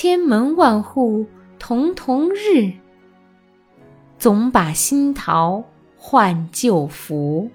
千门万户曈曈日，总把新桃换旧符。